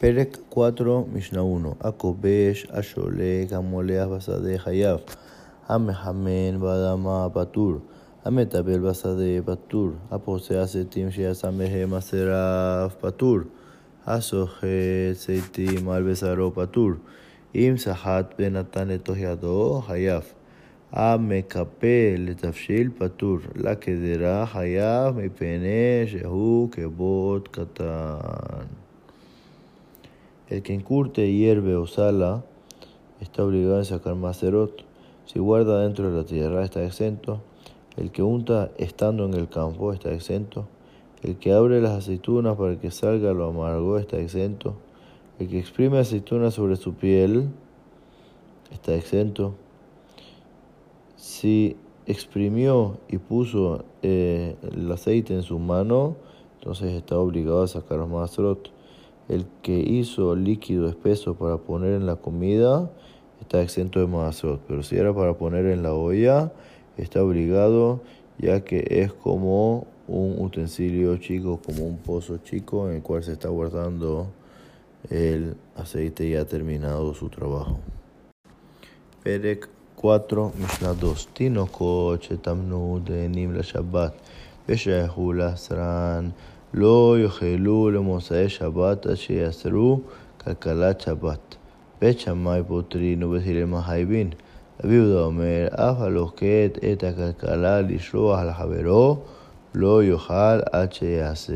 Perek 4, Mishnah 1. Akobesh, Asholek, Amoleas, Basade, Hayav. Amehamen, Badama, Patur. Ametabel, Basade, Patur. Aposea, Setim, Sheasamehe, Maseraf, Patur. Asojet, Seitim, Albesaro, Patur. Im Sahat, Benatan, Etohiado, Hayav. Amekape, Letafshil, Patur. La Kedera, Hayav, Mipene, Shehu, Kebot, Katan. El que incurte, hierve o sala está obligado a sacar macerot. Si guarda dentro de la tierra está exento. El que unta estando en el campo está exento. El que abre las aceitunas para que salga lo amargo está exento. El que exprime aceitunas sobre su piel está exento. Si exprimió y puso eh, el aceite en su mano, entonces está obligado a sacar macerot. El que hizo líquido espeso para poner en la comida está exento de mazot, pero si era para poner en la olla, está obligado, ya que es como un utensilio chico, como un pozo chico en el cual se está guardando el aceite ya ha terminado su trabajo. Perek 4, Mishnah 2. Tinokot shetamnu denim la Shabbat, veshehu lasran. לא יאכלו למוצאי שבת עד שיאסרו כלכלת שבת. בית שמאי פוטרין ובית הלל מחייבין. רבי יהודה אומר, אף הלוקט את הכלכלה לשלוח לחברו, לא יאכל עד שיעשר.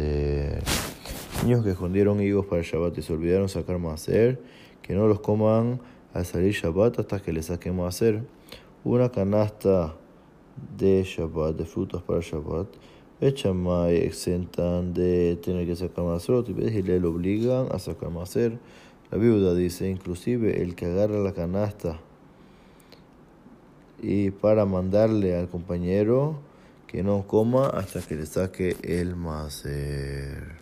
Niños que escondieron higos para el Shabbat y se olvidaron sacar maaser, que no los coman al salir Shabbat hasta que les saquen maaser. Una canasta de Shabbat, de frutas para el Shabbat, Echamay exentan de tener que sacar maserot y le obligan a sacar maser. La viuda dice, inclusive el que agarra la canasta y para mandarle al compañero que no coma hasta que le saque el maser.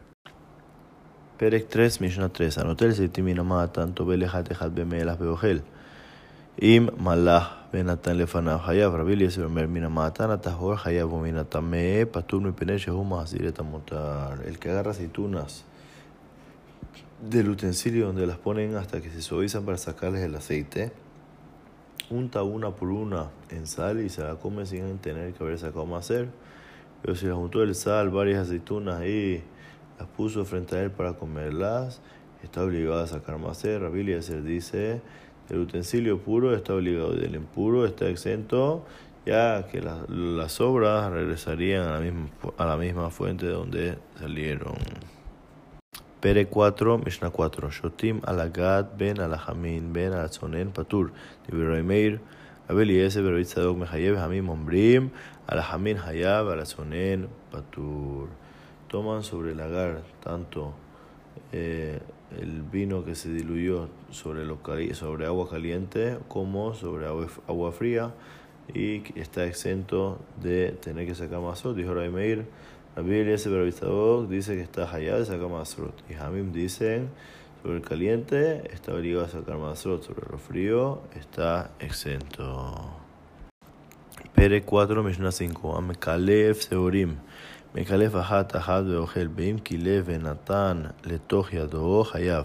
Perek 3, Mishnah 3. Anotel se timina tanto belejat ejat bemelas beogel. Im malah ונתן לפניו חייב. רבי אליעזר אומר, מן המעתן הטהור חייב ומן הטמא פטור מפני שהוא מחזיר את המותר. El que agarra aceitunas del utensilio donde las ponen hasta que se suavizan para sacarles el aceite, unta una por una en sal y se la come sin tener que haber sacado más hacer. Pero si la juntó el sal, varias aceitunas y las puso frente a él para comerlas, está obligado a sacar más hacer. Rabbi Eliezer dice el utensilio puro está obligado y el impuro está exento, ya que las obras regresarían a la misma, a la misma fuente de donde salieron. Pere 4, Mishnah 4. Shotim alagat ben alahamin ben alatzonen patur. Divrei Meir. Abel Yese Berovit Sadok Mehayev Hamim Ombrim. Alahamin Hayab alatzonen patur. Toman sobre el agar tanto eh, el vino que se diluyó sobre, lo, sobre agua caliente como sobre agua, fría y está exento de tener que sacar masrot. Dijo Raimeir, Rabbi Eliezer dice que está allá de sacar masrot. Y Hamim dicen sobre el caliente está obligado a sacar masrot, sobre lo frío está exento. Pere 4, Mishnah 5, Amekalef Seorim. מקלף אחת אחת ואוכל, ואם קילף ונתן לתוך ידו, חייב.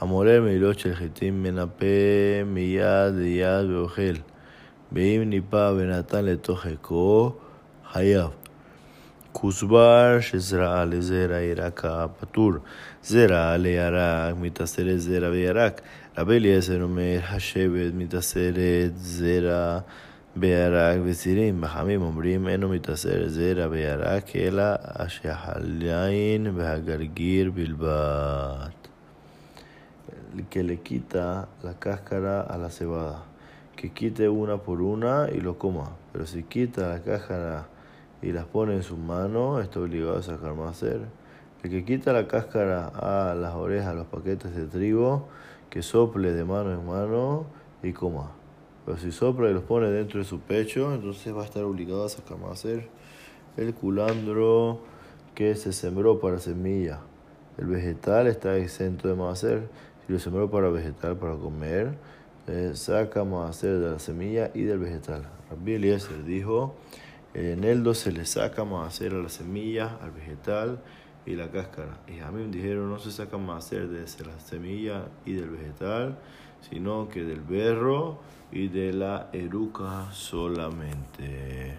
המעורר מעילות של חיטים מנפה מיד ליד ואוכל. ואם ניפה ונתן לתוך חיקו, חייב. כוסבר שזרע לזרע ירקה פטור, זרע לירק מתעשרת זרע וירק. רבי אליעזר אומר, השבט מתעשרת זרע בירק וצירים, בחמים אומרים אינו מתעשר זרע בירק אלא השחליין והגרגיר בלבד. que le quita la cáscara a la cebada, que quite una por una y lo coma, pero si quita la cáscara y las pone en su mano, está obligado a sacar más ser. El que quita la cáscara a las orejas, a los paquetes de trigo, que sople de mano en mano y coma. Pero si sopla y los pone dentro de su pecho, entonces va a estar obligado a sacar hacer el culandro que se sembró para semilla. El vegetal está exento de hacer. Si lo sembró para vegetal, para comer, eh, saca hacer de la semilla y del vegetal. Rabbi Eliezer dijo, el eneldo se le saca hacer a la semilla, al vegetal y la cáscara. Y a mí me dijeron no se saca hacer desde la semilla y del vegetal, sino que del berro y de la eruca solamente.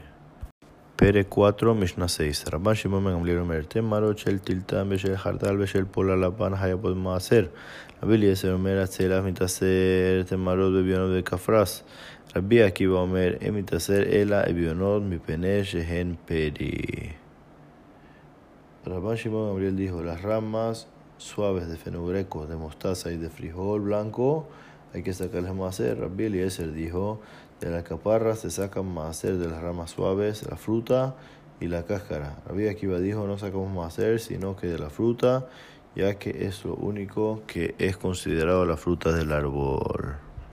Pere 4, Mishnah 6. Rabban Shimon Ben Gamliel Omer, Temaro Shel Tiltan Beshel Hartal Beshel Pola Lapan Hayapod Maaser. Rabbi Eliezer Omer Atzelas Mitaser Temarot Bebionot Bekafras. Rabbi Akiva Omer Emitaser Ela Ebionot Mipene Shehen Peri. Rabban Shimon Gamliel dijo, las ramas suaves de fenugreco, de mostaza y de frijol blanco hay que sacarles maaser. Rabbi Eliezer dijo, de la caparra se sacan maaser de las ramas suaves, la fruta y la cáscara. Rabbi Akiva dijo, no sacamos maaser, sino que de la fruta, ya que es lo único que es considerado la fruta del árbol.